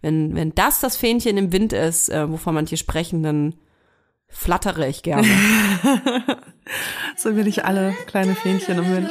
wenn, wenn das das Fähnchen im Wind ist, äh, wovon manche sprechen, dann flattere ich gerne. so will ich alle kleine Fähnchen im Wind.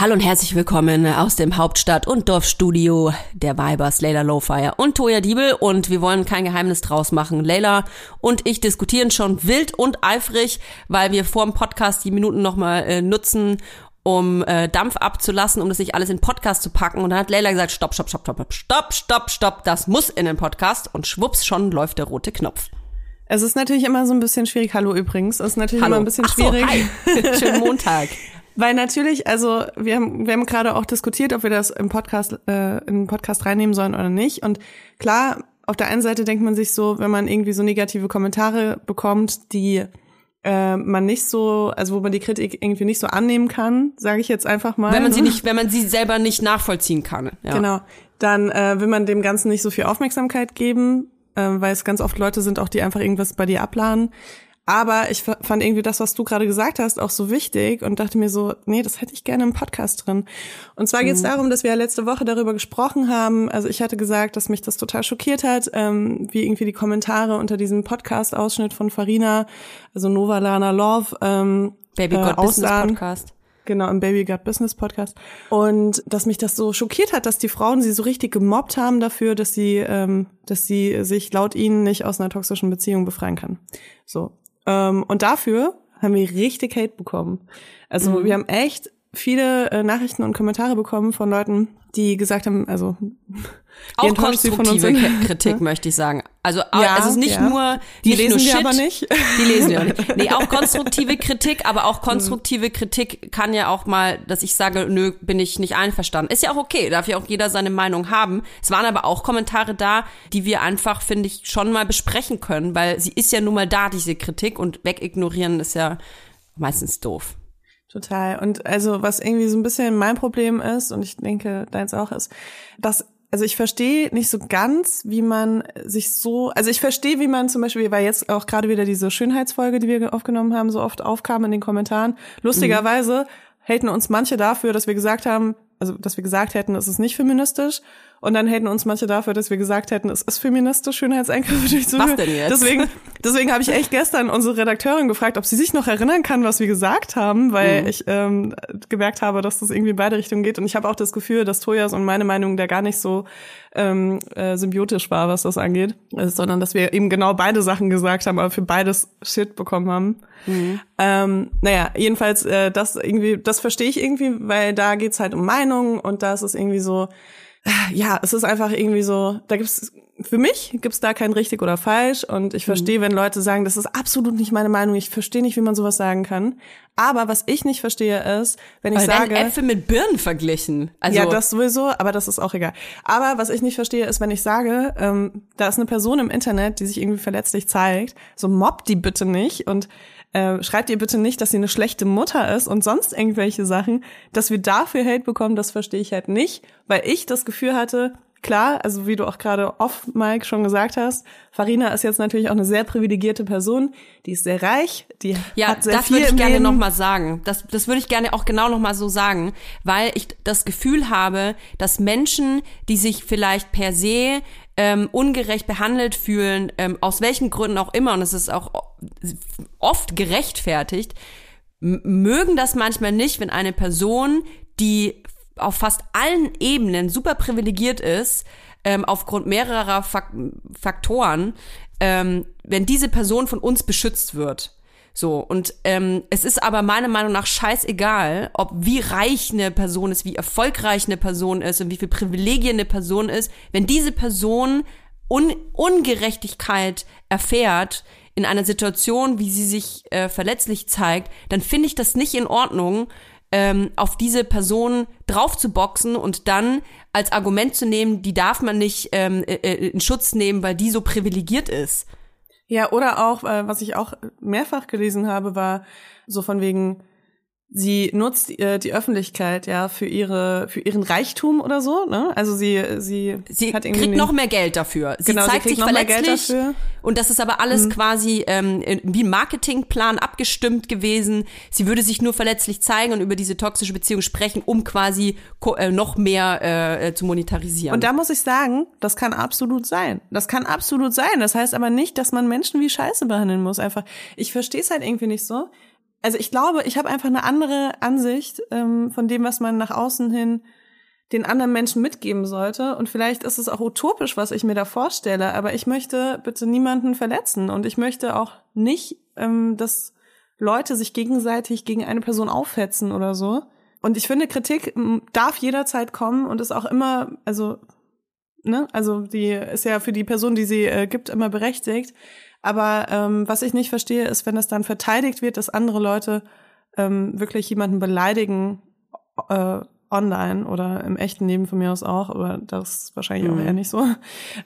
Hallo und herzlich willkommen aus dem Hauptstadt- und Dorfstudio der Vibers, Leila Lowfire und Toya Diebel. Und wir wollen kein Geheimnis draus machen. Leila und ich diskutieren schon wild und eifrig, weil wir vor dem Podcast die Minuten nochmal äh, nutzen, um äh, Dampf abzulassen, um das nicht alles in Podcast zu packen. Und dann hat Leila gesagt, stopp, stopp, stopp, stopp, stopp, stopp, stopp, das muss in den Podcast. Und schwupps, schon läuft der rote Knopf. Es ist natürlich immer so ein bisschen schwierig. Hallo übrigens. Es ist natürlich Hallo. immer ein bisschen Ach schwierig. So, hi. Schönen Montag. Weil natürlich, also wir haben, wir haben gerade auch diskutiert, ob wir das im Podcast, äh, in den Podcast reinnehmen sollen oder nicht. Und klar, auf der einen Seite denkt man sich so, wenn man irgendwie so negative Kommentare bekommt, die äh, man nicht so, also wo man die Kritik irgendwie nicht so annehmen kann, sage ich jetzt einfach mal. Wenn man sie nicht, wenn man sie selber nicht nachvollziehen kann. Ja. Genau. Dann äh, will man dem Ganzen nicht so viel Aufmerksamkeit geben, äh, weil es ganz oft Leute sind, auch die einfach irgendwas bei dir abladen. Aber ich fand irgendwie das, was du gerade gesagt hast, auch so wichtig und dachte mir so, nee, das hätte ich gerne im Podcast drin. Und zwar geht es mhm. darum, dass wir ja letzte Woche darüber gesprochen haben. Also ich hatte gesagt, dass mich das total schockiert hat, ähm, wie irgendwie die Kommentare unter diesem Podcast-Ausschnitt von Farina, also Nova Lana Love, ähm, Baby God äh, Business Podcast. Genau, im Baby Gut Business Podcast. Und dass mich das so schockiert hat, dass die Frauen sie so richtig gemobbt haben dafür, dass sie, ähm, dass sie sich laut ihnen nicht aus einer toxischen Beziehung befreien kann. So. Ähm, und dafür haben wir richtig Hate bekommen. Also mhm. wir haben echt viele äh, Nachrichten und Kommentare bekommen von Leuten, die gesagt haben, also auch konstruktive Kritik möchte ich sagen. Also ja, es ist nicht ja. nur die nicht lesen nur wir Shit, aber nicht. Die lesen wir nicht. Nee, auch konstruktive Kritik, aber auch konstruktive Kritik kann ja auch mal, dass ich sage, nö, bin ich nicht einverstanden. Ist ja auch okay, darf ja auch jeder seine Meinung haben. Es waren aber auch Kommentare da, die wir einfach, finde ich, schon mal besprechen können, weil sie ist ja nun mal da, diese Kritik und wegignorieren ist ja meistens doof. Total. Und also was irgendwie so ein bisschen mein Problem ist, und ich denke, deins auch ist, dass also ich verstehe nicht so ganz, wie man sich so, also ich verstehe, wie man zum Beispiel, weil jetzt auch gerade wieder diese Schönheitsfolge, die wir aufgenommen haben, so oft aufkam in den Kommentaren. Lustigerweise mhm. haten uns manche dafür, dass wir gesagt haben, also dass wir gesagt hätten, es ist nicht feministisch. Und dann hätten uns manche dafür, dass wir gesagt hätten, es ist feministisch, Schönheitseingriffe durchzuführen. Was denn jetzt? Deswegen, deswegen habe ich echt gestern unsere Redakteurin gefragt, ob sie sich noch erinnern kann, was wir gesagt haben, weil mhm. ich ähm, gemerkt habe, dass das irgendwie in beide Richtungen geht. Und ich habe auch das Gefühl, dass Tojas und meine Meinung da gar nicht so ähm, äh, symbiotisch war, was das angeht, äh, sondern dass wir eben genau beide Sachen gesagt haben, aber für beides Shit bekommen haben. Mhm. Ähm, naja, jedenfalls, äh, das irgendwie, das verstehe ich irgendwie, weil da geht's halt um Meinungen und da ist es irgendwie so, ja, es ist einfach irgendwie so, da gibt's für mich gibt's da kein richtig oder falsch und ich verstehe, mhm. wenn Leute sagen, das ist absolut nicht meine Meinung, ich verstehe nicht, wie man sowas sagen kann. Aber was ich nicht verstehe ist, wenn ich aber sage Äpfel mit Birnen verglichen. Also ja, das sowieso, aber das ist auch egal. Aber was ich nicht verstehe ist, wenn ich sage, ähm, da ist eine Person im Internet, die sich irgendwie verletzlich zeigt, so mobbt die bitte nicht und äh, schreibt ihr bitte nicht, dass sie eine schlechte Mutter ist und sonst irgendwelche Sachen. Dass wir dafür Hate bekommen, das verstehe ich halt nicht, weil ich das Gefühl hatte, klar, also wie du auch gerade off Mike schon gesagt hast, Farina ist jetzt natürlich auch eine sehr privilegierte Person, die ist sehr reich, die ja, hat sehr das viel würde ich gerne Leben. noch mal sagen. Das das würde ich gerne auch genau noch mal so sagen, weil ich das Gefühl habe, dass Menschen, die sich vielleicht per se ähm, ungerecht behandelt fühlen, ähm, aus welchen Gründen auch immer, und es ist auch oft gerechtfertigt, mögen das manchmal nicht, wenn eine Person, die auf fast allen Ebenen super privilegiert ist, ähm, aufgrund mehrerer Fak Faktoren, ähm, wenn diese Person von uns beschützt wird. So, und ähm, es ist aber meiner Meinung nach scheißegal, ob wie reich eine Person ist, wie erfolgreich eine Person ist und wie viel Privilegien eine Person ist, wenn diese Person Un Ungerechtigkeit erfährt in einer Situation, wie sie sich äh, verletzlich zeigt, dann finde ich das nicht in Ordnung, ähm, auf diese Person drauf zu boxen und dann als Argument zu nehmen, die darf man nicht ähm, äh, äh, in Schutz nehmen, weil die so privilegiert ist. Ja, oder auch, äh, was ich auch mehrfach gelesen habe, war so von wegen, sie nutzt äh, die Öffentlichkeit ja für ihre für ihren Reichtum oder so ne? Also sie sie sie hat kriegt noch mehr Geld dafür. Sie genau, zeigt sie sich verletzlich. und das ist aber alles mhm. quasi ähm, wie ein Marketingplan abgestimmt gewesen. Sie würde sich nur verletzlich zeigen und über diese toxische Beziehung sprechen um quasi äh, noch mehr äh, äh, zu monetarisieren. Und da muss ich sagen das kann absolut sein. Das kann absolut sein. Das heißt aber nicht dass man Menschen wie Scheiße behandeln muss einfach. Ich verstehe es halt irgendwie nicht so also ich glaube, ich habe einfach eine andere Ansicht ähm, von dem, was man nach außen hin den anderen Menschen mitgeben sollte. Und vielleicht ist es auch utopisch, was ich mir da vorstelle, aber ich möchte bitte niemanden verletzen und ich möchte auch nicht, ähm, dass Leute sich gegenseitig gegen eine Person aufhetzen oder so. und ich finde, Kritik darf jederzeit kommen und ist auch immer, also, ne, also die ist ja für die Person, die sie äh, gibt, immer berechtigt. Aber ähm, was ich nicht verstehe, ist, wenn es dann verteidigt wird, dass andere Leute ähm, wirklich jemanden beleidigen äh, online oder im echten Leben von mir aus auch, aber das ist wahrscheinlich mhm. auch eher nicht so.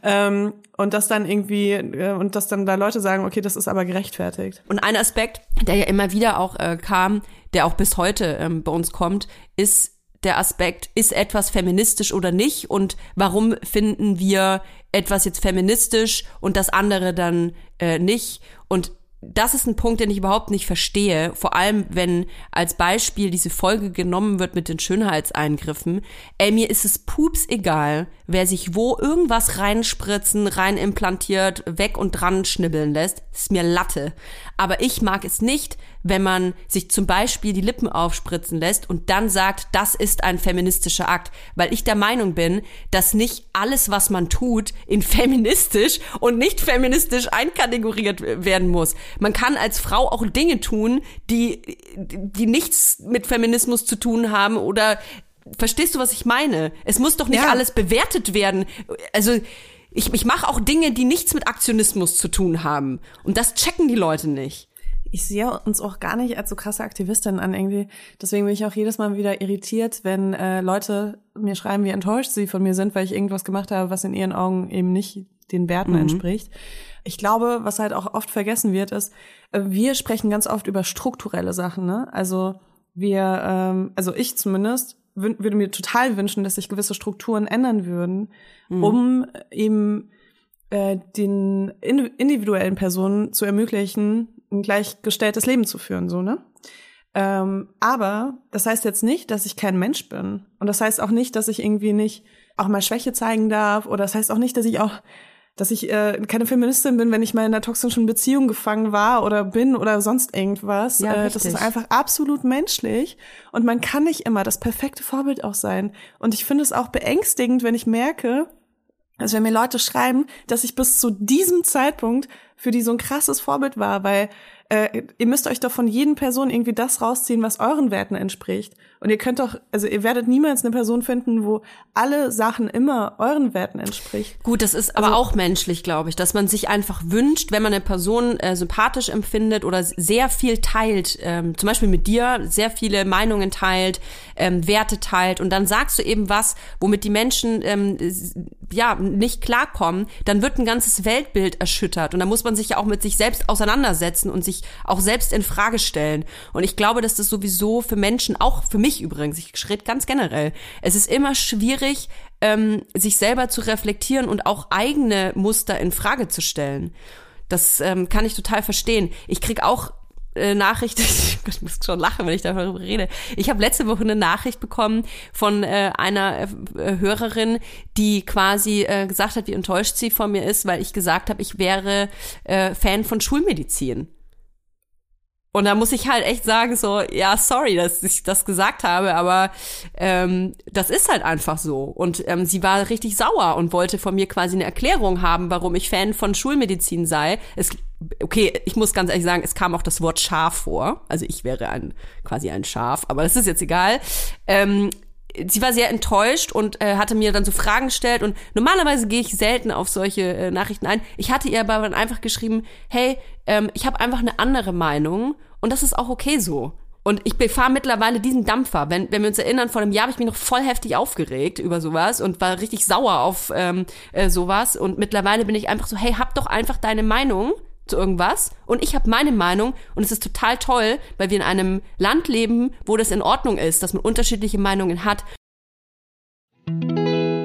Ähm, und das dann irgendwie, äh, und dass dann da Leute sagen, okay, das ist aber gerechtfertigt. Und ein Aspekt, der ja immer wieder auch äh, kam, der auch bis heute ähm, bei uns kommt, ist der Aspekt, ist etwas feministisch oder nicht und warum finden wir etwas jetzt feministisch und das andere dann äh, nicht. Und das ist ein Punkt, den ich überhaupt nicht verstehe. Vor allem, wenn als Beispiel diese Folge genommen wird mit den Schönheitseingriffen. Ey, mir ist es pups egal, wer sich wo irgendwas reinspritzen, rein implantiert, weg und dran schnibbeln lässt. Ist mir Latte. Aber ich mag es nicht, wenn man sich zum Beispiel die Lippen aufspritzen lässt und dann sagt, das ist ein feministischer Akt, weil ich der Meinung bin, dass nicht alles, was man tut, in feministisch und nicht feministisch einkategoriert werden muss. Man kann als Frau auch Dinge tun, die, die nichts mit Feminismus zu tun haben oder verstehst du, was ich meine? Es muss doch nicht ja. alles bewertet werden. Also ich, ich mache auch Dinge, die nichts mit Aktionismus zu tun haben. Und das checken die Leute nicht ich sehe uns auch gar nicht als so krasse Aktivistin an irgendwie. Deswegen bin ich auch jedes Mal wieder irritiert, wenn äh, Leute mir schreiben, wie enttäuscht sie von mir sind, weil ich irgendwas gemacht habe, was in ihren Augen eben nicht den Werten mhm. entspricht. Ich glaube, was halt auch oft vergessen wird, ist, äh, wir sprechen ganz oft über strukturelle Sachen. Ne? Also wir, ähm, also ich zumindest, würde mir total wünschen, dass sich gewisse Strukturen ändern würden, mhm. um eben äh, den individuellen Personen zu ermöglichen, ein gleichgestelltes Leben zu führen, so, ne? Ähm, aber das heißt jetzt nicht, dass ich kein Mensch bin. Und das heißt auch nicht, dass ich irgendwie nicht auch mal Schwäche zeigen darf. Oder das heißt auch nicht, dass ich auch, dass ich äh, keine Feministin bin, wenn ich mal in einer toxischen Beziehung gefangen war oder bin oder sonst irgendwas. Ja, äh, das ist einfach absolut menschlich. Und man kann nicht immer das perfekte Vorbild auch sein. Und ich finde es auch beängstigend, wenn ich merke, also wenn mir Leute schreiben, dass ich bis zu diesem Zeitpunkt für die so ein krasses Vorbild war, weil äh, ihr müsst euch doch von jedem Person irgendwie das rausziehen, was euren Werten entspricht. Und ihr könnt doch, also ihr werdet niemals eine Person finden, wo alle Sachen immer euren Werten entspricht. Gut, das ist aber also, auch menschlich, glaube ich, dass man sich einfach wünscht, wenn man eine Person äh, sympathisch empfindet oder sehr viel teilt, ähm, zum Beispiel mit dir, sehr viele Meinungen teilt, ähm, Werte teilt und dann sagst du eben was, womit die Menschen ähm, ja nicht klarkommen, dann wird ein ganzes Weltbild erschüttert und da muss man sich ja auch mit sich selbst auseinandersetzen und sich auch selbst in Frage stellen. Und ich glaube, dass das sowieso für Menschen, auch für mich übrigens, ich rede ganz generell, es ist immer schwierig, ähm, sich selber zu reflektieren und auch eigene Muster in Frage zu stellen. Das ähm, kann ich total verstehen. Ich krieg auch äh, Nachricht, ich muss schon lachen, wenn ich darüber rede. Ich habe letzte Woche eine Nachricht bekommen von äh, einer äh, Hörerin, die quasi äh, gesagt hat, wie enttäuscht sie von mir ist, weil ich gesagt habe, ich wäre äh, Fan von Schulmedizin. Und da muss ich halt echt sagen, so, ja, sorry, dass ich das gesagt habe, aber ähm, das ist halt einfach so. Und ähm, sie war richtig sauer und wollte von mir quasi eine Erklärung haben, warum ich Fan von Schulmedizin sei. Es, okay, ich muss ganz ehrlich sagen, es kam auch das Wort Schaf vor. Also ich wäre ein quasi ein Schaf, aber das ist jetzt egal. Ähm, sie war sehr enttäuscht und äh, hatte mir dann so Fragen gestellt und normalerweise gehe ich selten auf solche äh, Nachrichten ein. Ich hatte ihr aber dann einfach geschrieben, hey, ähm, ich habe einfach eine andere Meinung und das ist auch okay so. Und ich fahre mittlerweile diesen Dampfer. Wenn, wenn wir uns erinnern, vor einem Jahr habe ich mich noch voll heftig aufgeregt über sowas und war richtig sauer auf ähm, äh, sowas. Und mittlerweile bin ich einfach so, hey, hab doch einfach deine Meinung zu irgendwas und ich habe meine Meinung und es ist total toll, weil wir in einem Land leben, wo das in Ordnung ist, dass man unterschiedliche Meinungen hat.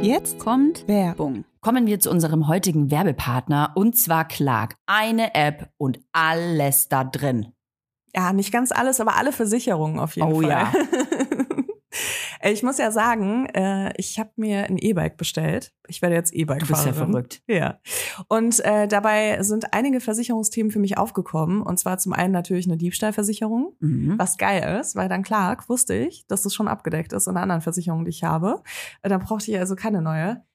Jetzt kommt Werbung. Kommen wir zu unserem heutigen Werbepartner und zwar Clark. Eine App und alles da drin. Ja, nicht ganz alles, aber alle Versicherungen auf jeden oh, Fall. Oh ja. Ich muss ja sagen, äh, ich habe mir ein E-Bike bestellt. Ich werde jetzt E-Bike fahren. Du bist ja verrückt. Ja. Und äh, dabei sind einige Versicherungsthemen für mich aufgekommen. Und zwar zum einen natürlich eine Diebstahlversicherung, mhm. was geil ist, weil dann klar wusste ich, dass das schon abgedeckt ist in anderen Versicherungen, die ich habe. Äh, da brauchte ich also keine neue.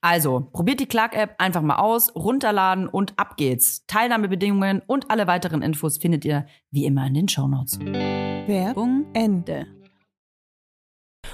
Also, probiert die Clark-App einfach mal aus, runterladen und ab geht's. Teilnahmebedingungen und alle weiteren Infos findet ihr wie immer in den Shownotes. Werbung Ende.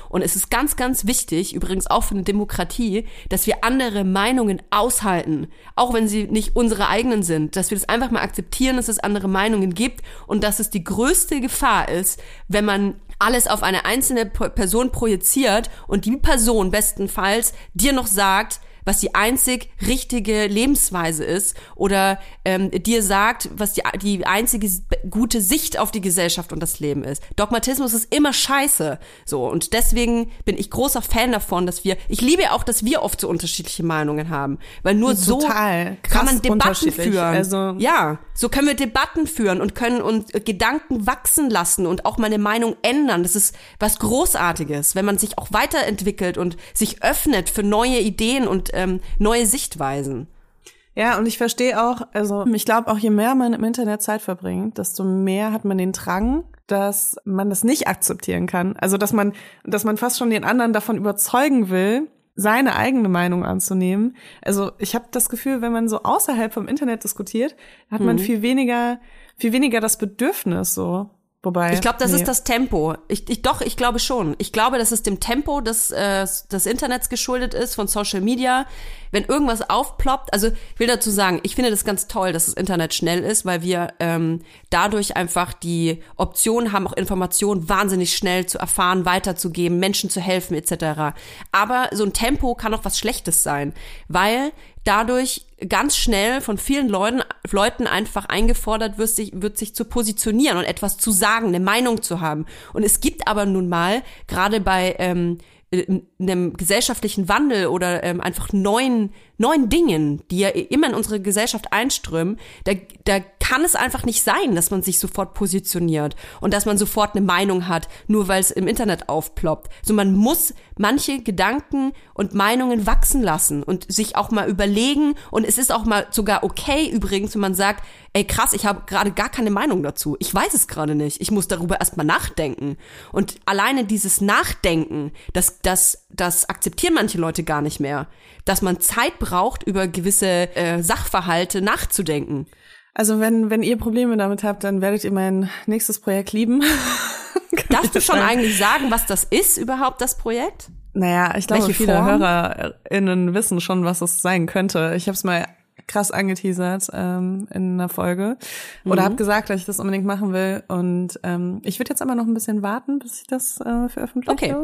Und es ist ganz, ganz wichtig, übrigens auch für eine Demokratie, dass wir andere Meinungen aushalten, auch wenn sie nicht unsere eigenen sind, dass wir das einfach mal akzeptieren, dass es andere Meinungen gibt und dass es die größte Gefahr ist, wenn man alles auf eine einzelne Person projiziert und die Person bestenfalls dir noch sagt, was die einzig richtige Lebensweise ist oder ähm, dir sagt, was die, die einzige gute Sicht auf die Gesellschaft und das Leben ist. Dogmatismus ist immer scheiße. So. Und deswegen bin ich großer Fan davon, dass wir, ich liebe auch, dass wir oft so unterschiedliche Meinungen haben. Weil nur so kann man Debatten führen. Also ja, so können wir Debatten führen und können uns Gedanken wachsen lassen und auch meine Meinung ändern. Das ist was Großartiges, wenn man sich auch weiterentwickelt und sich öffnet für neue Ideen und ähm, neue Sichtweisen. Ja, und ich verstehe auch, also ich glaube auch, je mehr man im Internet Zeit verbringt, desto mehr hat man den Drang, dass man das nicht akzeptieren kann. Also dass man, dass man fast schon den anderen davon überzeugen will, seine eigene Meinung anzunehmen. Also ich habe das Gefühl, wenn man so außerhalb vom Internet diskutiert, hat man mhm. viel weniger, viel weniger das Bedürfnis so Wobei, ich glaube, das nee. ist das Tempo. Ich, ich doch, ich glaube schon. Ich glaube, dass es dem Tempo des, äh, des Internets geschuldet ist, von Social Media. Wenn irgendwas aufploppt, also ich will dazu sagen, ich finde das ganz toll, dass das Internet schnell ist, weil wir ähm, dadurch einfach die Option haben, auch Informationen wahnsinnig schnell zu erfahren, weiterzugeben, Menschen zu helfen etc. Aber so ein Tempo kann auch was Schlechtes sein, weil dadurch ganz schnell von vielen Leuten, Leuten einfach eingefordert wird sich, wird sich zu positionieren und etwas zu sagen, eine Meinung zu haben. Und es gibt aber nun mal, gerade bei ähm, einem gesellschaftlichen Wandel oder ähm, einfach neuen neuen Dingen, die ja immer in unsere Gesellschaft einströmen, da, da kann es einfach nicht sein, dass man sich sofort positioniert und dass man sofort eine Meinung hat, nur weil es im Internet aufploppt. So man muss manche Gedanken und Meinungen wachsen lassen und sich auch mal überlegen und es ist auch mal sogar okay übrigens, wenn man sagt, ey krass, ich habe gerade gar keine Meinung dazu. Ich weiß es gerade nicht. Ich muss darüber erstmal nachdenken. Und alleine dieses Nachdenken, das das das akzeptieren manche Leute gar nicht mehr dass man Zeit braucht, über gewisse äh, Sachverhalte nachzudenken. Also wenn, wenn ihr Probleme damit habt, dann werdet ihr mein nächstes Projekt lieben. Darfst du schon sagen? eigentlich sagen, was das ist überhaupt, das Projekt? Naja, ich glaube, Welche viele Form? HörerInnen wissen schon, was es sein könnte. Ich habe es mal krass angeteasert ähm, in einer Folge oder mhm. habe gesagt, dass ich das unbedingt machen will und ähm, ich würde jetzt aber noch ein bisschen warten, bis ich das äh, veröffentliche. Okay.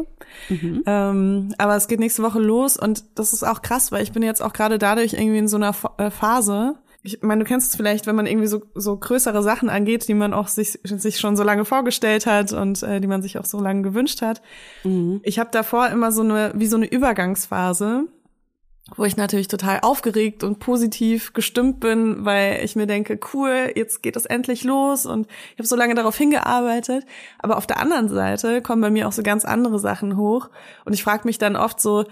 Mhm. Ähm, aber es geht nächste Woche los und das ist auch krass, weil ich bin jetzt auch gerade dadurch irgendwie in so einer äh, Phase. Ich meine, du kennst es vielleicht, wenn man irgendwie so, so größere Sachen angeht, die man auch sich, sich schon so lange vorgestellt hat und äh, die man sich auch so lange gewünscht hat. Mhm. Ich habe davor immer so eine, wie so eine Übergangsphase, wo ich natürlich total aufgeregt und positiv gestimmt bin, weil ich mir denke, cool, jetzt geht es endlich los und ich habe so lange darauf hingearbeitet. Aber auf der anderen Seite kommen bei mir auch so ganz andere Sachen hoch und ich frage mich dann oft so,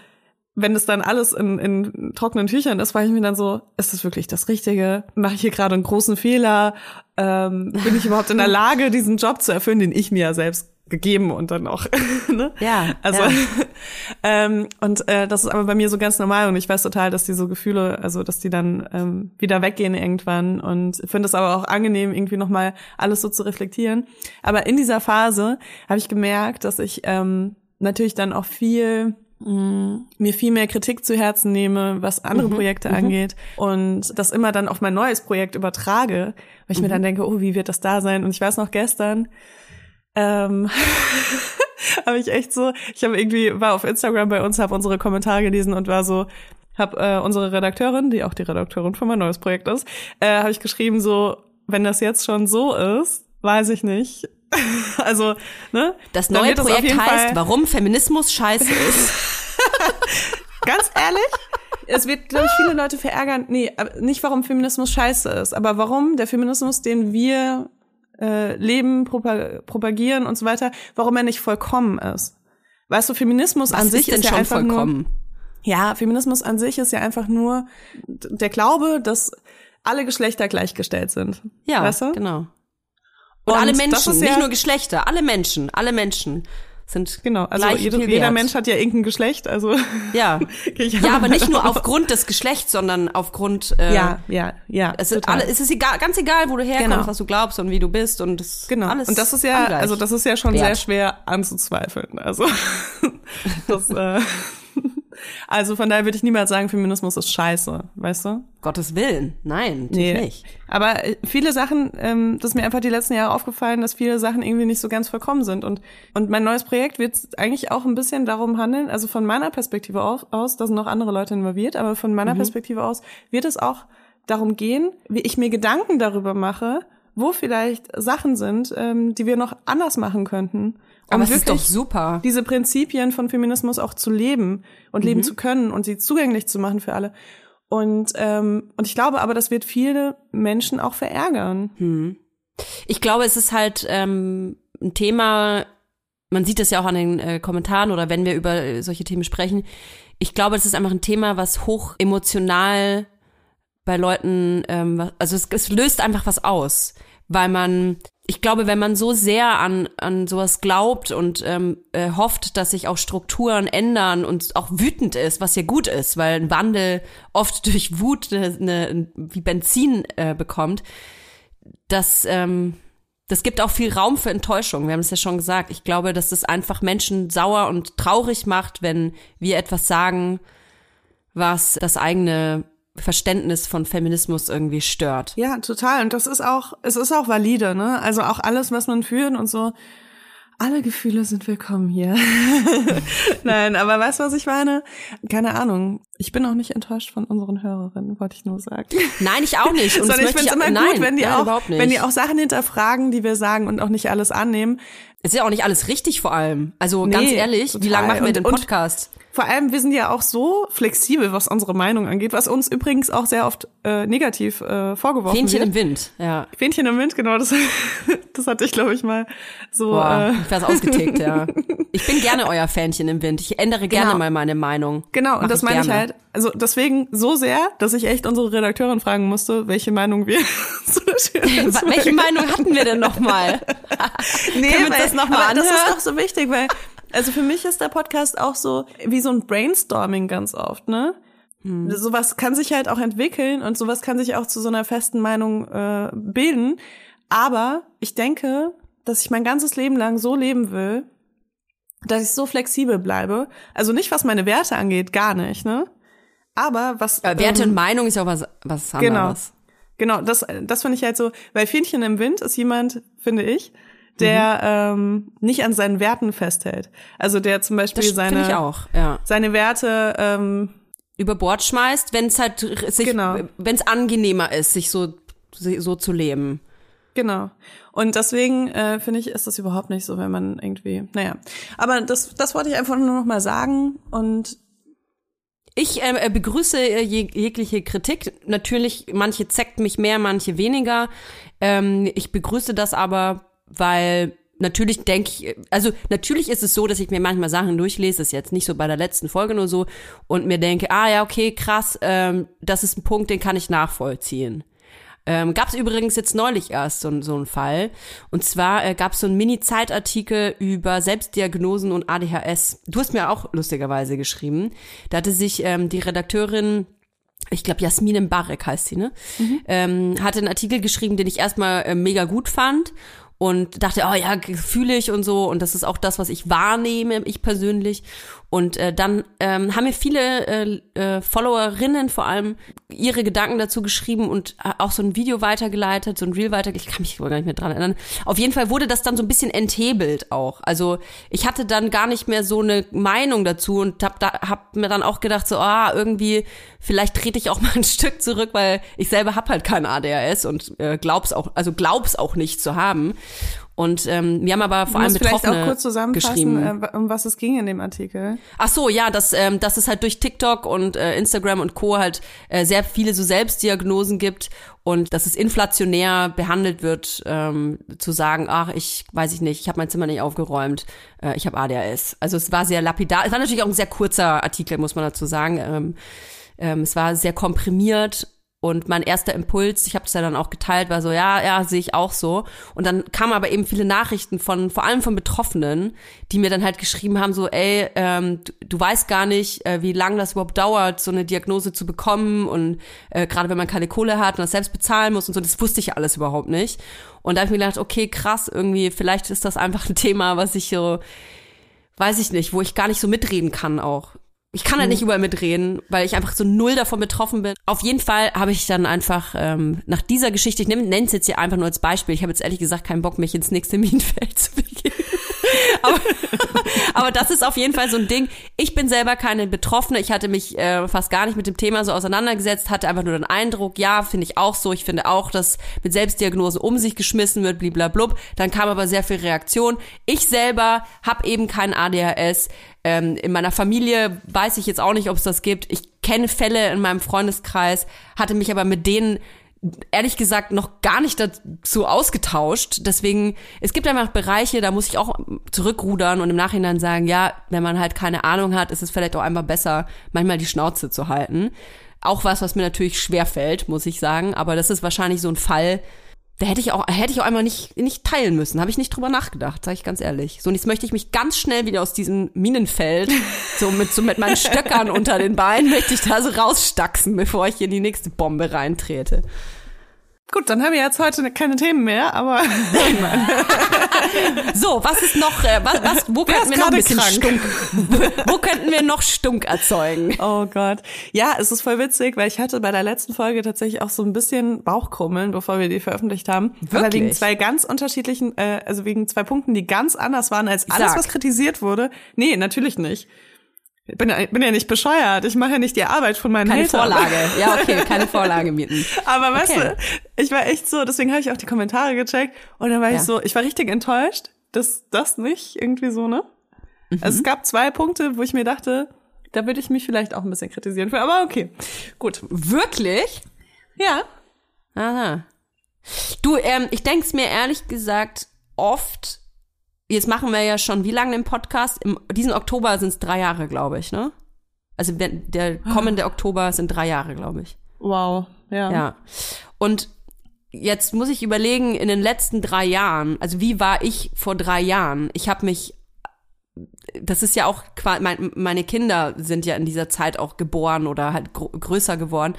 wenn das dann alles in, in trockenen Tüchern ist, frage ich mir dann so, ist das wirklich das Richtige? Mache ich hier gerade einen großen Fehler? Ähm, bin ich überhaupt in der Lage, diesen Job zu erfüllen, den ich mir ja selbst gegeben und dann auch. ne? Ja. Also ja. ähm, und äh, das ist aber bei mir so ganz normal und ich weiß total, dass die so Gefühle, also dass die dann ähm, wieder weggehen irgendwann und finde es aber auch angenehm, irgendwie nochmal alles so zu reflektieren. Aber in dieser Phase habe ich gemerkt, dass ich ähm, natürlich dann auch viel mh, mir viel mehr Kritik zu Herzen nehme, was andere Mhm, Projekte angeht und das immer dann auf mein neues Projekt übertrage, weil ich mir Mhm. dann denke, oh, wie wird das da sein? Und ich weiß noch gestern, ähm, habe ich echt so, ich habe irgendwie war auf Instagram bei uns, habe unsere Kommentare gelesen und war so, habe äh, unsere Redakteurin, die auch die Redakteurin für mein neues Projekt ist, äh, habe ich geschrieben so, wenn das jetzt schon so ist, weiß ich nicht. also, ne? Das neue auf Projekt heißt, Fall- warum Feminismus scheiße ist. Ganz ehrlich, es wird, glaube ich, viele Leute verärgern. Nee, nicht warum Feminismus scheiße ist, aber warum der Feminismus, den wir äh, leben, propa propagieren und so weiter, warum er nicht vollkommen ist. Weißt du, Feminismus Was an sich ist ist ja schon einfach vollkommen? nur ja, Feminismus an sich ist ja einfach nur der Glaube, dass alle Geschlechter gleichgestellt sind. Ja, weißt du? genau. Und, Und alle Menschen, ja- nicht nur Geschlechter, alle Menschen, alle Menschen sind Genau, also jeder wert. Mensch hat ja irgendein Geschlecht, also Ja. Ja, aber nicht nur aufgrund des Geschlechts, sondern aufgrund äh, ja, ja, ja. es, total. alle, es ist egal, ganz egal, wo du herkommst, Genau. was du glaubst und wie du bist und das Genau. alles und das ist ja, also das ist ja schon Wert. sehr schwer anzuzweifeln. Also, das, äh, also von daher würde ich niemals sagen, Feminismus ist scheiße, weißt du? Gottes Willen, nein, natürlich nicht. Aber äh, viele Sachen, ähm, das ist mir einfach die letzten Jahre aufgefallen, dass viele Sachen irgendwie nicht so ganz vollkommen sind. Und, und mein neues Projekt wird eigentlich auch ein bisschen darum handeln, also von meiner Perspektive aus, aus da sind noch andere Leute involviert, aber von meiner Perspektive aus wird es auch darum gehen, wie ich mir Gedanken darüber mache, wo vielleicht Sachen sind, ähm, die wir noch anders machen könnten. Um Aber es ist doch wirklich super. diese Prinzipien von Feminismus auch zu leben und Mhm. leben zu können und sie zugänglich zu machen für alle. Und, ähm, und ich glaube aber, das wird viele Menschen auch verärgern. Ich glaube, es ist halt ähm, ein Thema, man sieht es ja auch an den äh, Kommentaren oder wenn wir über äh, solche Themen sprechen. Ich glaube, es ist einfach ein Thema, was hoch emotional bei Leuten, ähm, also es, es löst einfach was aus, weil man, ich glaube, wenn man so sehr an, an sowas glaubt und ähm, äh, hofft, dass sich auch Strukturen ändern und auch wütend ist, was ja gut ist, weil ein Wandel oft durch Wut eine, eine, wie Benzin äh, bekommt, das, ähm, das gibt auch viel Raum für Enttäuschung. Wir haben es ja schon gesagt. Ich glaube, dass das einfach Menschen sauer und traurig macht, wenn wir etwas sagen, was das eigene Verständnis von Feminismus irgendwie stört. Ja, total. Und das ist auch, es ist auch valide, ne? Also auch alles, was man fühlt und so. Alle Gefühle sind willkommen hier. Nein, aber weißt du, was ich meine? Keine Ahnung. Ich bin auch nicht enttäuscht von unseren Hörerinnen, wollte ich nur sagen. Nein, ich auch nicht. Und Sondern ich finde es immer nein, gut, wenn die nein, auch, wenn die auch Sachen hinterfragen, die wir sagen und auch nicht alles annehmen. es ist ja auch nicht alles richtig vor allem. Also Nee, ganz ehrlich, wie total. lange machen wir Und- den Podcast? Vor allem, wir sind ja auch so flexibel, was unsere Meinung angeht, was uns übrigens auch sehr oft äh, negativ äh, vorgeworfen Fähnchen wird. im Wind, ja. Fähnchen im Wind, genau, das, das hatte ich, glaube ich, mal so. Boah, äh, ich ausgetickt, ja. Ich bin gerne euer Fähnchen im Wind. Ich ändere gerne Genau. mal meine Meinung. Genau, Mach und das meine ich gerne. halt. Also deswegen so sehr, dass ich echt unsere Redakteurin fragen musste, welche Meinung wir zu Schönen Wa- Welche Meinung hatten wir denn noch mal? Nee, weil, das noch mal das ist doch so wichtig, weil also für mich ist der Podcast auch so wie so ein Brainstorming ganz oft, ne? Hm. Sowas kann sich halt auch entwickeln und sowas kann sich auch zu so einer festen Meinung äh, bilden. Aber ich denke, dass ich mein ganzes Leben lang so leben will, dass ich so flexibel bleibe. Also nicht, was meine Werte angeht, gar nicht, ne? Aber was Äh, Werte ähm, und Meinung ist ja auch was, was Genau. anderes. Genau, das, das finde ich halt so, weil Fähnchen im Wind ist jemand, finde ich, der Mhm. ähm, nicht an seinen Werten festhält. Also der zum Beispiel Das seine, ich auch, ja. seine Werte, ähm, Über Bord schmeißt, wenn es halt sich, Genau. wenn es angenehmer ist, sich so, so zu leben. genau. Und deswegen äh, finde ich, ist das überhaupt nicht so, wenn man irgendwie, naja. Aber das, das wollte ich einfach nur noch mal sagen und Ich äh, begrüße äh, jeg jegliche Kritik. Natürlich, manche zeckt mich mehr, manche weniger. Ähm, ich begrüße das aber, weil natürlich denke ich, also natürlich ist es so, dass ich mir manchmal Sachen durchlese, das ist jetzt nicht so bei der letzten Folge nur so, und mir denke, ah ja, okay, krass, ähm, das ist ein Punkt, den kann ich nachvollziehen. Ähm, gab es übrigens jetzt neulich erst so, so einen Fall. Und zwar äh, gab es so einen Mini-Zeitartikel über Selbstdiagnosen und ADHS. Du hast mir auch lustigerweise geschrieben. Da hatte sich ähm, die Redakteurin ich glaube, Jasmin Barek heißt sie, ne? Mhm. Ähm, hatte einen Artikel geschrieben, den ich erstmal äh, mega gut fand und dachte, oh ja, fühle ich und so und das ist auch das, was ich wahrnehme, ich persönlich. Und äh, dann ähm, haben mir viele äh, äh, Followerinnen vor allem ihre Gedanken dazu geschrieben und äh, auch so ein Video weitergeleitet, so ein Reel weitergeleitet. Ich kann mich gar nicht mehr dran erinnern. Auf jeden Fall wurde das dann so ein bisschen enthebelt auch. Also ich hatte dann gar nicht mehr so eine Meinung dazu und hab, da, hab mir dann auch gedacht, so, ah, irgendwie, vielleicht trete ich auch mal ein Stück zurück, weil ich selber hab halt kein ADHS und äh, glaub's auch, also glaub's auch nicht zu haben. Und ähm, wir haben aber vor allem Betroffene vielleicht auch kurz zusammenfassen, äh, um was es ging in dem Artikel. Ach so, ja, dass, ähm, dass es halt durch TikTok und äh, Instagram und Co. halt äh, sehr viele so Selbstdiagnosen gibt und dass es inflationär behandelt wird, ähm, zu sagen, ach, ich weiß ich nicht, ich habe mein Zimmer nicht aufgeräumt, äh, ich habe ADHS. Also es war sehr lapidar. Es war natürlich auch ein sehr kurzer Artikel, muss man dazu sagen. Ähm, ähm, es war sehr komprimiert und mein erster Impuls, ich habe das ja dann auch geteilt, war so, ja, ja, sehe ich auch so. Und dann kamen aber eben viele Nachrichten von, vor allem von Betroffenen, die mir dann halt geschrieben haben, so, ey, ähm, du, du weißt gar nicht, äh, wie lange das überhaupt dauert, so eine Diagnose zu bekommen. Und äh, gerade wenn man keine Kohle hat und das selbst bezahlen muss und so, das wusste ich alles überhaupt nicht. Und da habe ich mir gedacht, okay, krass, irgendwie, vielleicht ist das einfach ein Thema, was ich so, weiß ich nicht, wo ich gar nicht so mitreden kann auch. Ich kann halt nicht überall mitreden, weil ich einfach so null davon betroffen bin. Auf jeden Fall habe ich dann einfach ähm, nach dieser Geschichte, ich nenne es jetzt hier einfach nur als Beispiel, ich habe jetzt ehrlich gesagt keinen Bock, mich ins nächste Minenfeld zu begeben. aber, aber das ist auf jeden Fall so ein Ding. Ich bin selber keine Betroffene. Ich hatte mich äh, fast gar nicht mit dem Thema so auseinandergesetzt, hatte einfach nur den Eindruck, ja, finde ich auch so. Ich finde auch, dass mit Selbstdiagnose um sich geschmissen wird, bliblablub. Dann kam aber sehr viel Reaktion. Ich selber habe eben kein ADHS. Ähm, in meiner Familie weiß ich jetzt auch nicht, ob es das gibt. Ich kenne Fälle in meinem Freundeskreis, hatte mich aber mit denen ehrlich gesagt noch gar nicht dazu ausgetauscht. Deswegen, es gibt einfach Bereiche, da muss ich auch zurückrudern und im Nachhinein sagen, ja, wenn man halt keine Ahnung hat, ist es vielleicht auch einfach besser, manchmal die Schnauze zu halten. Auch was, was mir natürlich schwer fällt, muss ich sagen. Aber das ist wahrscheinlich so ein Fall, da hätte ich auch, hätte ich auch einmal nicht, nicht teilen müssen. Habe ich nicht drüber nachgedacht, sage ich ganz ehrlich. So, und jetzt möchte ich mich ganz schnell wieder aus diesem Minenfeld, so mit, so mit meinen Stöckern unter den Beinen, möchte ich da so rausstaxen, bevor ich in die nächste Bombe reintrete. Gut, dann haben wir jetzt heute keine Themen mehr, aber so, was ist noch, äh, was, was, wo könnten wir noch ein bisschen krank? Stunk, wo könnten wir noch Stunk erzeugen? Oh Gott. Ja, es ist voll witzig, weil ich hatte bei der letzten Folge tatsächlich auch so ein bisschen Bauchkrummeln, bevor wir die veröffentlicht haben. Wirklich? Aber wegen zwei ganz unterschiedlichen, äh, also wegen zwei Punkten, die ganz anders waren als alles, was kritisiert wurde. Nee, natürlich nicht. Ich bin, ja, bin ja nicht bescheuert. Ich mache ja nicht die Arbeit von meinen keine Hatern. Vorlage. Ja, okay, keine Vorlage mieten. Aber weißt okay. du, ich war echt so, deswegen habe ich auch die Kommentare gecheckt und dann war ja. ich so, ich war richtig enttäuscht, dass das nicht irgendwie so, ne? Mhm. Es gab zwei Punkte, wo ich mir dachte, da würde ich mich vielleicht auch ein bisschen kritisieren für, aber okay. Gut. Wirklich? Ja. Aha. Du, ähm, ich denke es mir ehrlich gesagt oft, jetzt machen wir ja schon wie lange im Podcast? Im diesen Oktober sind es drei Jahre, glaube ich, ne? Also der kommende Oktober sind drei Jahre, glaube ich. Wow, ja. Ja. Und jetzt muss ich überlegen, in den letzten drei Jahren, also wie war ich vor drei Jahren? Ich habe mich, das ist ja auch, meine Kinder sind ja in dieser Zeit auch geboren oder halt größer geworden.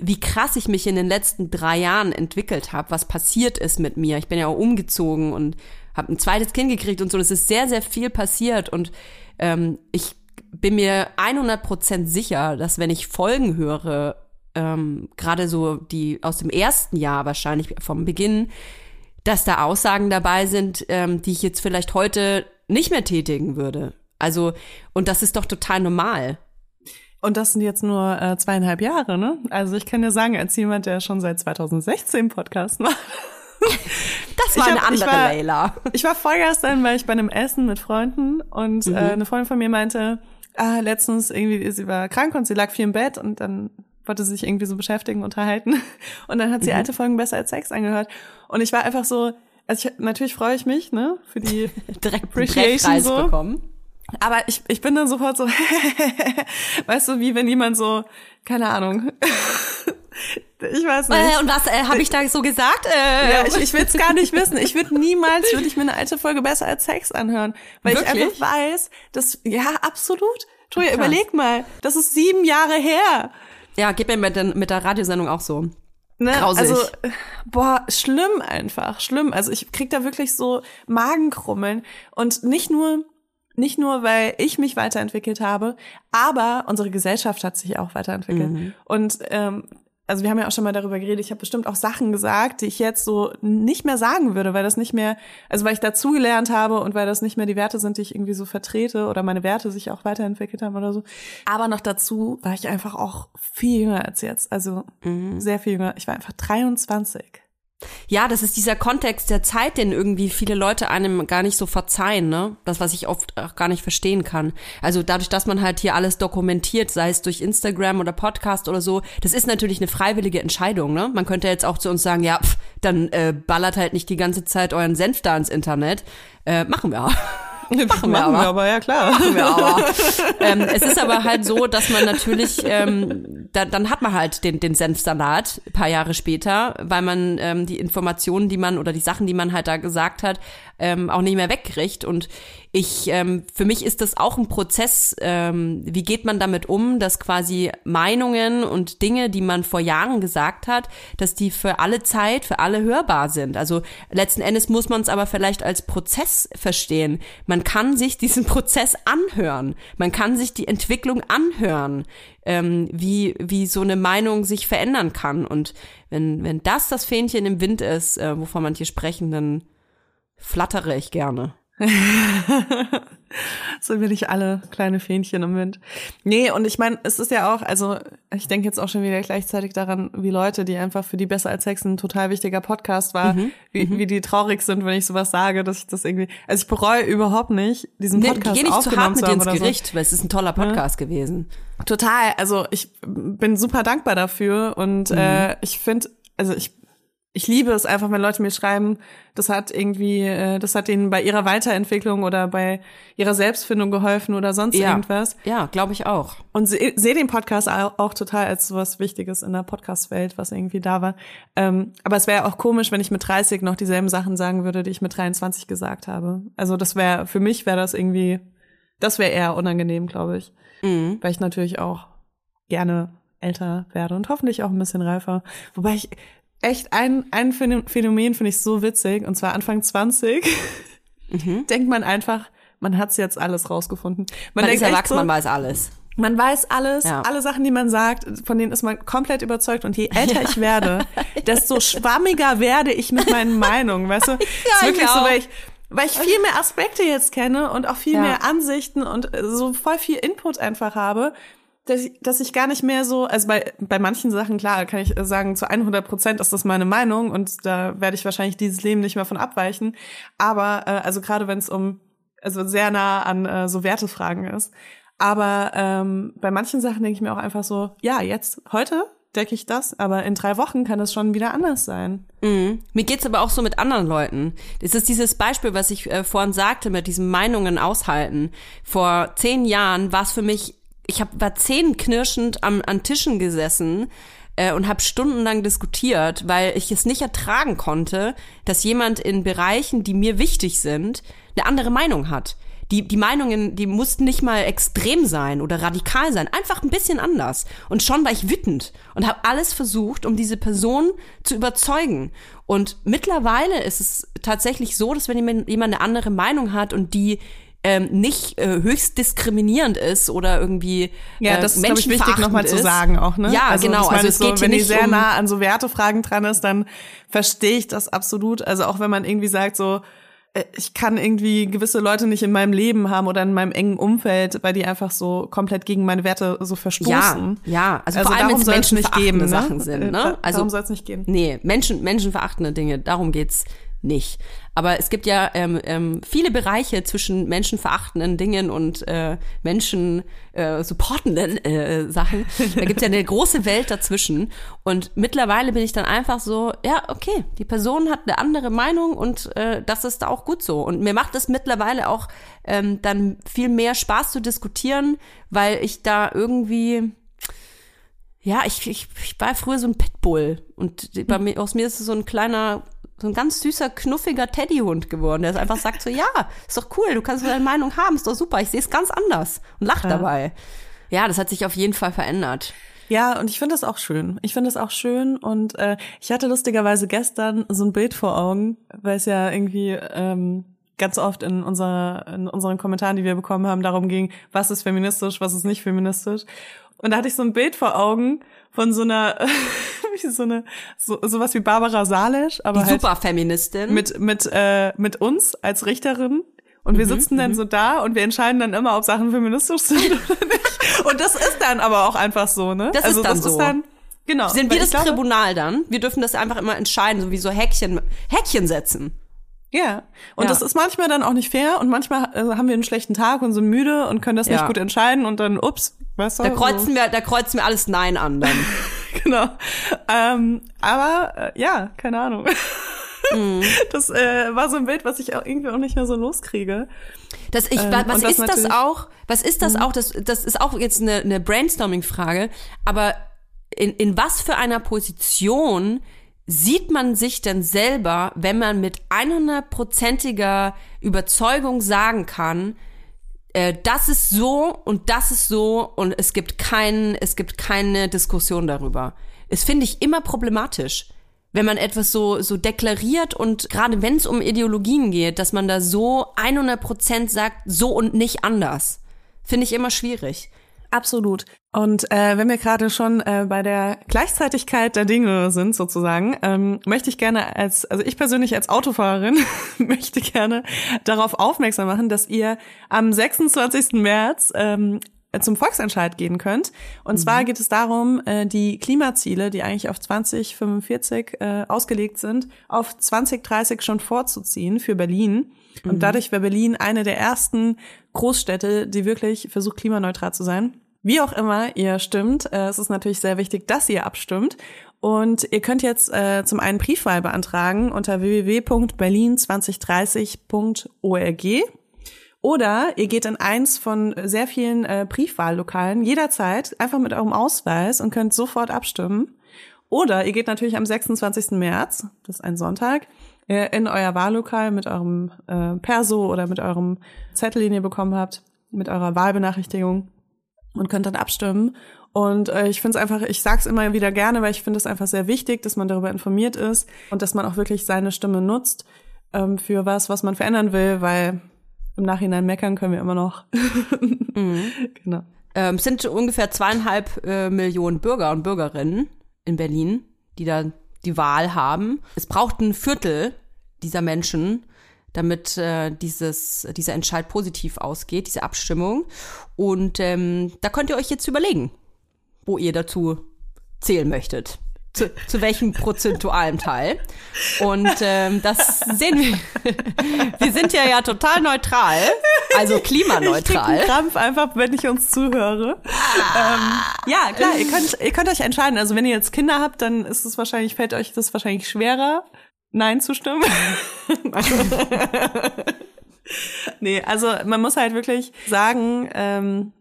Wie krass ich mich in den letzten drei Jahren entwickelt habe, was passiert ist mit mir. Ich bin ja auch umgezogen und habe ein zweites Kind gekriegt und so. Das ist sehr, sehr viel passiert und ähm, ich bin mir 100% sicher, dass wenn ich Folgen höre, ähm, gerade so die aus dem ersten Jahr wahrscheinlich vom Beginn, dass da Aussagen dabei sind, ähm, die ich jetzt vielleicht heute nicht mehr tätigen würde. Also, und das ist doch total normal. Und das sind jetzt nur äh, zweieinhalb Jahre, ne? Also ich kann dir sagen, als jemand, der schon seit 2016 Podcast macht, das war hab, eine andere ich war, Layla. Ich war vorgestern, weil ich bei einem Essen mit Freunden und mhm. äh, eine Freundin von mir meinte, ah, letztens irgendwie, sie war krank und sie lag viel im Bett und dann wollte sie sich irgendwie so beschäftigen, unterhalten. Und dann hat sie mhm. alte Folgen besser als Sex angehört. Und ich war einfach so, also ich, natürlich freue ich mich, ne, für die Direkt Appreciation so. bekommen. Aber ich, ich bin dann sofort so, weißt du, wie wenn jemand so, keine Ahnung. Ich weiß nicht. Äh, und was äh, habe ich da so gesagt? Äh, ja, ich, ich will es gar nicht wissen. Ich würde niemals, würde ich mir eine alte Folge besser als Sex anhören. Weil Wirklich? ich einfach weiß, dass, ja, absolut. Toja, überleg mal, das ist sieben Jahre her. Ja, geht mir mit, den, mit der Radiosendung auch so. Ne? Grausig. Also, boah, schlimm einfach, schlimm. Also ich krieg da wirklich so Magenkrummeln. Und nicht nur, nicht nur, weil ich mich weiterentwickelt habe, aber unsere Gesellschaft hat sich auch weiterentwickelt. Mhm. Und ähm, also wir haben ja auch schon mal darüber geredet, ich habe bestimmt auch Sachen gesagt, die ich jetzt so nicht mehr sagen würde, weil das nicht mehr, also weil ich dazugelernt habe und weil das nicht mehr die Werte sind, die ich irgendwie so vertrete oder meine Werte sich auch weiterentwickelt haben oder so. Aber noch dazu war ich einfach auch viel jünger als jetzt, also mhm. sehr viel jünger. Ich war einfach 23. Ja, das ist dieser Kontext der Zeit, den irgendwie viele Leute einem gar nicht so verzeihen, ne? Das, was ich oft auch gar nicht verstehen kann. Also dadurch, dass man halt hier alles dokumentiert, sei es durch Instagram oder Podcast oder so, das ist natürlich eine freiwillige Entscheidung, ne? Man könnte jetzt auch zu uns sagen, ja, pff, dann äh, ballert halt nicht die ganze Zeit euren Senf da ins Internet. Äh, machen wir. Machen, wir, aber. wir aber, ja klar. Machen wir aber. ähm, es ist aber halt so, dass man natürlich, ähm, da, dann hat man halt den, den Senfsalat ein paar Jahre später, weil man ähm, die Informationen, die man oder die Sachen, die man halt da gesagt hat, ähm, auch nicht mehr wegkriegt. Und ich, ähm, für mich ist das auch ein Prozess, ähm, wie geht man damit um, dass quasi Meinungen und Dinge, die man vor Jahren gesagt hat, dass die für alle Zeit, für alle hörbar sind. Also letzten Endes muss man es aber vielleicht als Prozess verstehen. Man kann sich diesen Prozess anhören. Man kann sich die Entwicklung anhören, ähm, wie, wie so eine Meinung sich verändern kann. Und wenn, wenn das das Fähnchen im Wind ist, äh, wovon manche sprechen, dann flattere ich gerne. so will ich alle kleine Fähnchen im Wind. Nee, und ich meine, es ist ja auch, also ich denke jetzt auch schon wieder gleichzeitig daran, wie Leute, die einfach für die Besser als Sex ein total wichtiger Podcast war, mhm, wie, mhm. wie die traurig sind, wenn ich sowas sage, dass ich das irgendwie, also ich bereue überhaupt nicht, diesen Podcast nee, geh nicht zu hart mit ins Gericht, so. weil es ist ein toller Podcast ja. gewesen. Total, also ich bin super dankbar dafür und mhm. äh, ich finde, also ich ich liebe es einfach, wenn Leute mir schreiben, das hat irgendwie, äh, das hat ihnen bei ihrer Weiterentwicklung oder bei ihrer Selbstfindung geholfen oder sonst ja. irgendwas. Ja, glaube ich auch. Und sehe seh den Podcast auch, total als was Wichtiges in der Podcast-Welt, was irgendwie da war. Ähm, aber es wäre auch komisch, wenn ich mit 30 noch dieselben Sachen sagen würde, die ich mit 23 gesagt habe. Also das wäre, für mich wäre das irgendwie, das wäre eher unangenehm, glaube ich. Mhm. Weil ich natürlich auch gerne älter werde und hoffentlich auch ein bisschen reifer. Wobei ich echt ein, ein Phänomen finde ich so witzig, und zwar Anfang 20, mhm. denkt man einfach, man hat's jetzt alles rausgefunden. Man, man ist erwachsen, so, man weiß alles. Man weiß alles, ja. alle Sachen, die man sagt, von denen ist man komplett überzeugt. Und je älter ja. ich werde, desto schwammiger werde ich mit meinen Meinungen, weißt du? ja, ist wirklich so, weil ich, weil ich viel mehr Aspekte jetzt kenne und auch viel ja. mehr Ansichten und so voll viel Input einfach habe, dass ich, dass ich gar nicht mehr so, also bei, bei manchen Sachen, klar, kann ich sagen, zu 100 Prozent ist das meine Meinung und da werde ich wahrscheinlich dieses Leben nicht mehr von abweichen. Aber, äh, also gerade wenn es um, also sehr nah an äh, so Wertefragen ist. Aber ähm, bei manchen Sachen denke ich mir auch einfach so, ja, jetzt, heute decke ich das, aber in drei Wochen kann es schon wieder anders sein. Mhm. Mir geht's aber auch so mit anderen Leuten. Das ist dieses Beispiel, was ich äh, vorhin sagte, mit diesem Meinungen aushalten. Vor zehn Jahren war es für mich ich hab, war zähnenknirschend am, an Tischen gesessen äh, und habe stundenlang diskutiert, weil ich es nicht ertragen konnte, dass jemand in Bereichen, die mir wichtig sind, eine andere Meinung hat. Die, die Meinungen, die mussten nicht mal extrem sein oder radikal sein, einfach ein bisschen anders. Und schon war ich wütend und habe alles versucht, um diese Person zu überzeugen. Und mittlerweile ist es tatsächlich so, dass wenn jemand eine andere Meinung hat und die ähm, nicht äh, höchst diskriminierend ist oder irgendwie ja, äh, das ist ich wichtig nochmal zu sagen auch ne ja also, genau also es so, geht wenn die sehr um nah an so Wertefragen dran ist dann verstehe ich das absolut also auch wenn man irgendwie sagt so äh, ich kann irgendwie gewisse Leute nicht in meinem Leben haben oder in meinem engen Umfeld, weil die einfach so komplett gegen meine Werte so verstoßen. Ja, ja. Also, also vor allem, wenn es menschenverachtende geben, ne? Sachen sind. Ne? Also, darum soll es nicht gehen. Nee, Menschen, menschenverachtende Dinge, darum geht's nicht. Aber es gibt ja ähm, ähm, viele Bereiche zwischen menschenverachtenden Dingen und äh, Menschen äh, supportenden äh, Sachen. Da gibt es ja eine große Welt dazwischen. Und mittlerweile bin ich dann einfach so, ja, okay, die Person hat eine andere Meinung und äh, das ist auch gut so. Und mir macht es mittlerweile auch ähm, dann viel mehr Spaß zu diskutieren, weil ich da irgendwie ja, ich, ich, ich war früher so ein Pitbull und bei mir, aus mir ist es so ein kleiner so ein ganz süßer, knuffiger Teddyhund geworden, der einfach sagt so, ja, ist doch cool, du kannst deine Meinung haben, ist doch super, ich sehe es ganz anders und lacht ja. dabei. Ja, das hat sich auf jeden Fall verändert. Ja, und ich finde das auch schön. Ich finde das auch schön und äh, ich hatte lustigerweise gestern so ein Bild vor Augen, weil es ja irgendwie ähm, ganz oft in, unserer, in unseren Kommentaren, die wir bekommen haben, darum ging, was ist feministisch, was ist nicht feministisch. Und da hatte ich so ein Bild vor Augen von so einer, wie so eine, so, sowas wie Barbara Salisch, aber Die halt Superfeministin. mit, mit, äh, mit uns als Richterin. Und wir mhm, sitzen dann mhm. so da und wir entscheiden dann immer, ob Sachen feministisch sind oder nicht. Und das ist dann aber auch einfach so, ne? Das also, ist dann das so. Ist dann, genau. Sind wir das glaube, Tribunal dann? Wir dürfen das einfach immer entscheiden, so wie so Häkchen, Häkchen setzen. Ja, und ja. das ist manchmal dann auch nicht fair und manchmal also haben wir einen schlechten Tag und sind müde und können das ja. nicht gut entscheiden und dann, ups, weißt du? Da kreuzen so. wir, da kreuzen wir alles Nein an dann. genau. Ähm, aber äh, ja, keine Ahnung. Mm. Das äh, war so ein Bild, was ich auch irgendwie auch nicht mehr so loskriege. Das ich, ähm, was ist das, auch? Was ist das mm. auch? Das, das ist auch jetzt eine, eine Brainstorming-Frage. Aber in, in was für einer Position sieht man sich denn selber, wenn man mit 100%iger Überzeugung sagen kann, äh, das ist so und das ist so und es gibt keinen, es gibt keine Diskussion darüber. Es finde ich immer problematisch, wenn man etwas so so deklariert und gerade wenn es um Ideologien geht, dass man da so 100% sagt, so und nicht anders. Finde ich immer schwierig. Absolut. Und äh, wenn wir gerade schon äh, bei der Gleichzeitigkeit der Dinge sind, sozusagen, ähm, möchte ich gerne als, also ich persönlich als Autofahrerin möchte gerne darauf aufmerksam machen, dass ihr am 26. März ähm, zum Volksentscheid gehen könnt. Und mhm. zwar geht es darum, äh, die Klimaziele, die eigentlich auf 2045 äh, ausgelegt sind, auf 2030 schon vorzuziehen für Berlin. Und mhm. dadurch wäre Berlin eine der ersten Großstädte, die wirklich versucht, klimaneutral zu sein. Wie auch immer ihr stimmt, äh, es ist natürlich sehr wichtig, dass ihr abstimmt. Und ihr könnt jetzt äh, zum einen Briefwahl beantragen unter www.berlin2030.org. Oder ihr geht in eins von sehr vielen äh, Briefwahllokalen jederzeit einfach mit eurem Ausweis und könnt sofort abstimmen. Oder ihr geht natürlich am 26. März, das ist ein Sonntag, äh, in euer Wahllokal mit eurem äh, Perso oder mit eurem Zettel, den ihr bekommen habt, mit eurer Wahlbenachrichtigung und könnt dann abstimmen. Und äh, ich finde es einfach, ich sag's immer wieder gerne, weil ich finde es einfach sehr wichtig, dass man darüber informiert ist und dass man auch wirklich seine Stimme nutzt ähm, für was, was man verändern will, weil im Nachhinein meckern können wir immer noch. mhm. Genau. Ähm, sind ungefähr zweieinhalb äh, Millionen Bürger und Bürgerinnen in Berlin, die da die Wahl haben. Es braucht ein Viertel dieser Menschen, damit äh, dieses, dieser Entscheid positiv ausgeht, diese Abstimmung. Und ähm, da könnt ihr euch jetzt überlegen, wo ihr dazu zählen möchtet. Zu, zu welchem prozentualen Teil. Und ähm, das sehen wir. wir sind ja ja total neutral, also klimaneutral. Ich Krampf einfach, wenn ich uns zuhöre. ähm, ja, klar, ihr könnt, ihr könnt euch entscheiden. Also wenn ihr jetzt Kinder habt, dann ist es wahrscheinlich, fällt euch das wahrscheinlich schwerer, Nein zu stimmen. nee, also man muss halt wirklich sagen, ähm,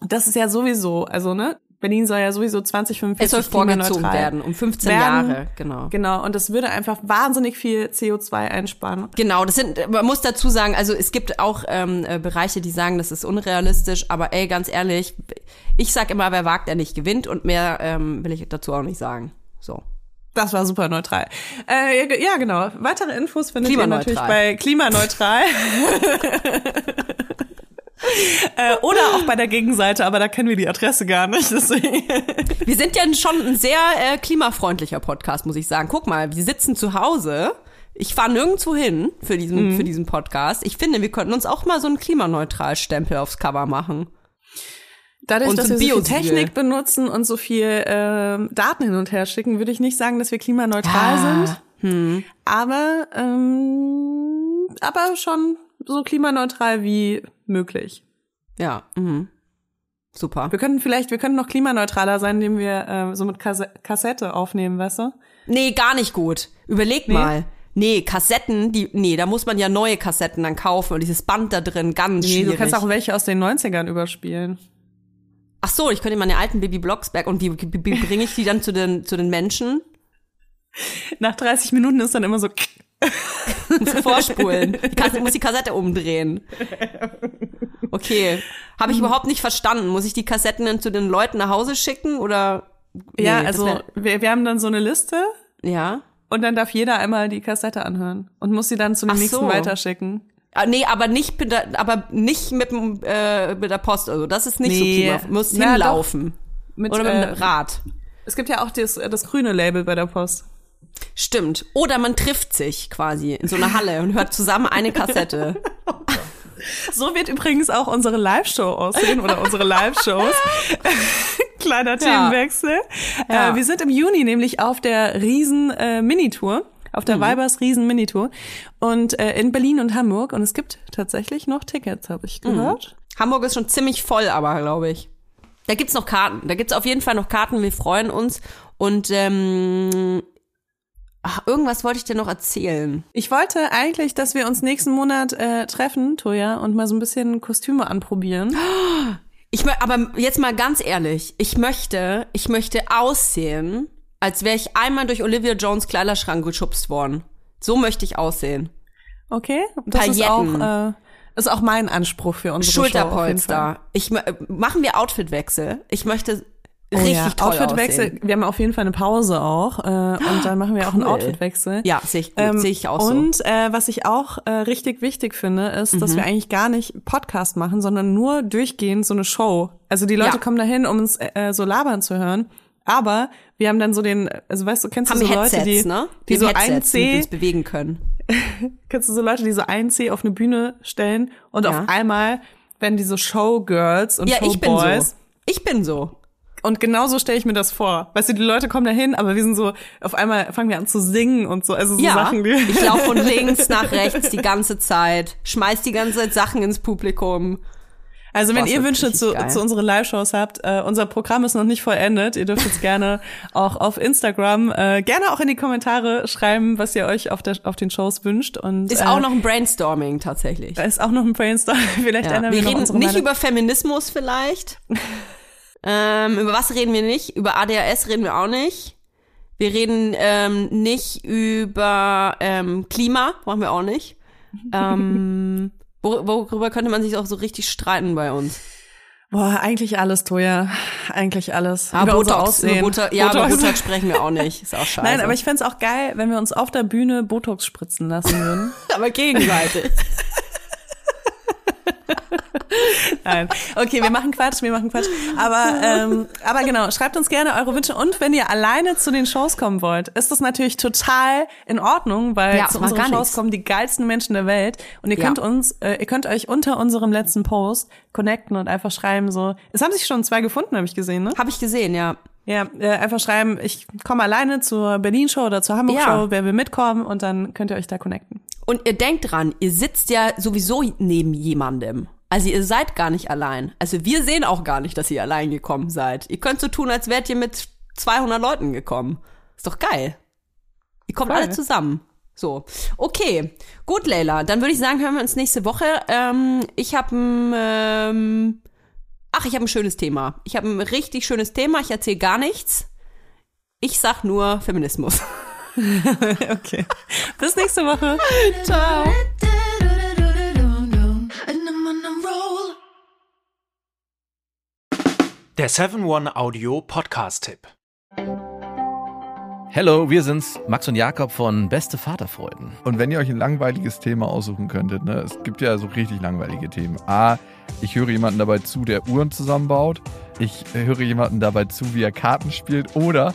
das ist ja sowieso, also ne, Berlin soll ja sowieso 2045 es soll vorgezogen werden, um 15 werden. Jahre, genau. Genau, und das würde einfach wahnsinnig viel CO2 einsparen. Genau, das sind, man muss dazu sagen, also es gibt auch ähm, äh, Bereiche, die sagen, das ist unrealistisch, aber ey, ganz ehrlich, ich sag immer, wer wagt, der nicht gewinnt und mehr ähm, will ich dazu auch nicht sagen. So. Das war super neutral. Äh, ja, genau. Weitere Infos findet ihr natürlich bei Klimaneutral. äh, oder auch bei der Gegenseite, aber da kennen wir die Adresse gar nicht. Deswegen. Wir sind ja schon ein sehr äh, klimafreundlicher Podcast, muss ich sagen. Guck mal, wir sitzen zu Hause. Ich fahre nirgendwo hin für diesen, mhm. für diesen Podcast. Ich finde, wir könnten uns auch mal so einen Klimaneutral-Stempel aufs Cover machen. Dadurch, und dass wir so viel Technik benutzen und so viel äh, Daten hin und her schicken, würde ich nicht sagen, dass wir klimaneutral ja. sind. Hm. Aber, ähm, aber schon so klimaneutral wie möglich. Ja, mhm. super. Wir könnten vielleicht, wir könnten noch klimaneutraler sein, indem wir äh, so mit Kasse Kassette aufnehmen, weißt du? Nee, gar nicht gut. Überleg Nee? mal. Nee, Kassetten, die, nee, da muss man ja neue Kassetten dann kaufen und dieses Band da drin, ganz Nee, schwierig. du kannst auch welche aus den 90ern überspielen. Ach so, ich könnte meine alten Baby Blocksberg und wie, wie, wie bringe ich die dann zu den, zu den Menschen? Nach 30 Minuten ist dann immer so, Vorspulen. Die Kassette, muss die Kassette umdrehen. Okay. Habe ich überhaupt nicht verstanden. Muss ich die Kassetten dann zu den Leuten nach Hause schicken oder? ja, Nee, das also wär- wir, wir haben dann so eine Liste ja. und dann darf jeder einmal die Kassette anhören und muss sie dann zu dem Ach nächsten so. weiterschicken. Ah, Nee, aber nicht, mit der- aber nicht mit, äh, mit der Post. Also das ist nicht Nee. so prima. Muss Na, hinlaufen. Mit, Oder mit äh, dem Rad. Es gibt ja auch das, das grüne Label bei der Post. Stimmt. Oder man trifft sich quasi in so einer Halle und hört zusammen eine Kassette. So wird übrigens auch unsere Live-Show aussehen oder unsere Live-Shows. Kleiner Themenwechsel. Ja. Äh, wir sind im Juni nämlich auf der Riesen äh, Minitour, auf der Weibers Riesen Minitour und äh, in Berlin und Hamburg und es gibt tatsächlich noch Tickets, habe ich gehört. Hamburg ist schon ziemlich voll, aber glaube ich. Da gibt's noch Karten. Da gibt's auf jeden Fall noch Karten. Wir freuen uns. Und ähm, ach, irgendwas wollte ich dir noch erzählen. Ich wollte eigentlich, dass wir uns nächsten Monat äh, treffen, Toja, und mal so ein bisschen Kostüme anprobieren. Ich aber jetzt mal ganz ehrlich, ich möchte, ich möchte aussehen, als wäre ich einmal durch Olivia Jones Kleiderschrank geschubst worden. So möchte ich aussehen. Okay? Das ist auch, Pailletten. äh, ist auch mein Anspruch für unsere. Schulterpolster. Ich machen wir Outfitwechsel. Ich möchte Oh richtig ja, toll Outfitwechsel. aussehen. Wir haben auf jeden Fall eine Pause auch äh, und dann machen wir auch einen Cool. Outfitwechsel. Ja, sehe ich Ähm, sehe ich auch so. und äh, was ich auch äh, richtig wichtig finde, ist, Mhm. dass wir eigentlich gar nicht Podcast machen, sondern nur durchgehend so eine Show. Also die Leute Ja. kommen dahin, um uns äh, so labern zu hören. Aber wir haben dann so den, also weißt du, kennst Haben du so Headsets, Leute, die, ne? die so ein C, bewegen können. kennst du so Leute, die so ein C auf eine Bühne stellen und Ja. auf einmal werden die so Showgirls und Ja, ich bin Showboys. so. Ich bin so. Und genauso stelle ich mir das vor. Weißt du, die Leute kommen dahin, aber wir sind so, auf einmal fangen wir an zu singen und so. Also so Ja, Sachen, die. ich laufe von links nach rechts die ganze Zeit, schmeiß die ganze Zeit Sachen ins Publikum. Also wenn ihr Wünsche zu, geil. zu unseren Live-Shows habt, äh, unser Programm ist noch nicht vollendet. Ihr dürft jetzt gerne auch auf Instagram äh, gerne auch in die Kommentare schreiben, was ihr euch auf, der, auf den Shows wünscht. Und Ist äh, auch noch ein Brainstorming tatsächlich. da ist auch noch ein Brainstorm. Vielleicht Ja. Wir reden nicht Meinung. über Feminismus vielleicht. ähm, über was reden wir nicht? Über ADHS reden wir auch nicht. Wir reden ähm, nicht über ähm, Klima, machen wir auch nicht. Ähm, wor worüber könnte man sich auch so richtig streiten bei uns? Boah, eigentlich alles, Toja. Eigentlich alles. Ah, über unser Botox, Aussehen. über Botox, ja, über Botox. Botox sprechen wir auch nicht. Ist auch scheiße. Nein, aber ich fänd's auch geil, wenn wir uns auf der Bühne Botox spritzen lassen würden. aber gegenseitig. Nein. Okay, wir machen Quatsch, wir machen Quatsch. Aber, ähm, aber genau, schreibt uns gerne eure Wünsche. Und wenn ihr alleine zu den Shows kommen wollt, ist das natürlich total in Ordnung, weil Ja, zu unseren Shows nichts. kommen die geilsten Menschen der Welt. Und ihr Ja. könnt uns, äh, ihr könnt euch unter unserem letzten Post connecten und einfach schreiben so. Es haben sich schon zwei gefunden, habe ich gesehen, ne? Habe ich gesehen, ja. Ja, äh, einfach schreiben, ich komme alleine zur Berlin-Show oder zur Hamburg-Show, Ja. wer will mitkommen und dann könnt ihr euch da connecten. Und ihr denkt dran, ihr sitzt ja sowieso neben jemandem. Also ihr seid gar nicht allein. Also wir sehen auch gar nicht, dass ihr allein gekommen seid. Ihr könnt so tun, als wärt ihr mit 200 Leuten gekommen. Ist doch geil. Ihr kommt Voll. alle zusammen. So, okay. Gut, Leila. Dann würde ich sagen, hören wir uns nächste Woche. Ähm, ich habe ein, ähm, ach, ich habe ein schönes Thema. Ich habe ein richtig schönes Thema. Ich erzähle gar nichts. Ich sag nur Feminismus. Okay. Bis nächste Woche. Ciao. Der 7-One-Audio Podcast-Tipp. Hello, wir sind's, Max und Jakob von Beste Vaterfreuden. Und wenn ihr euch ein langweiliges Thema aussuchen könntet, ne, es gibt ja so richtig langweilige Themen. A, ich höre jemanden dabei zu, der Uhren zusammenbaut. Ich höre jemanden dabei zu, wie er Karten spielt. Oder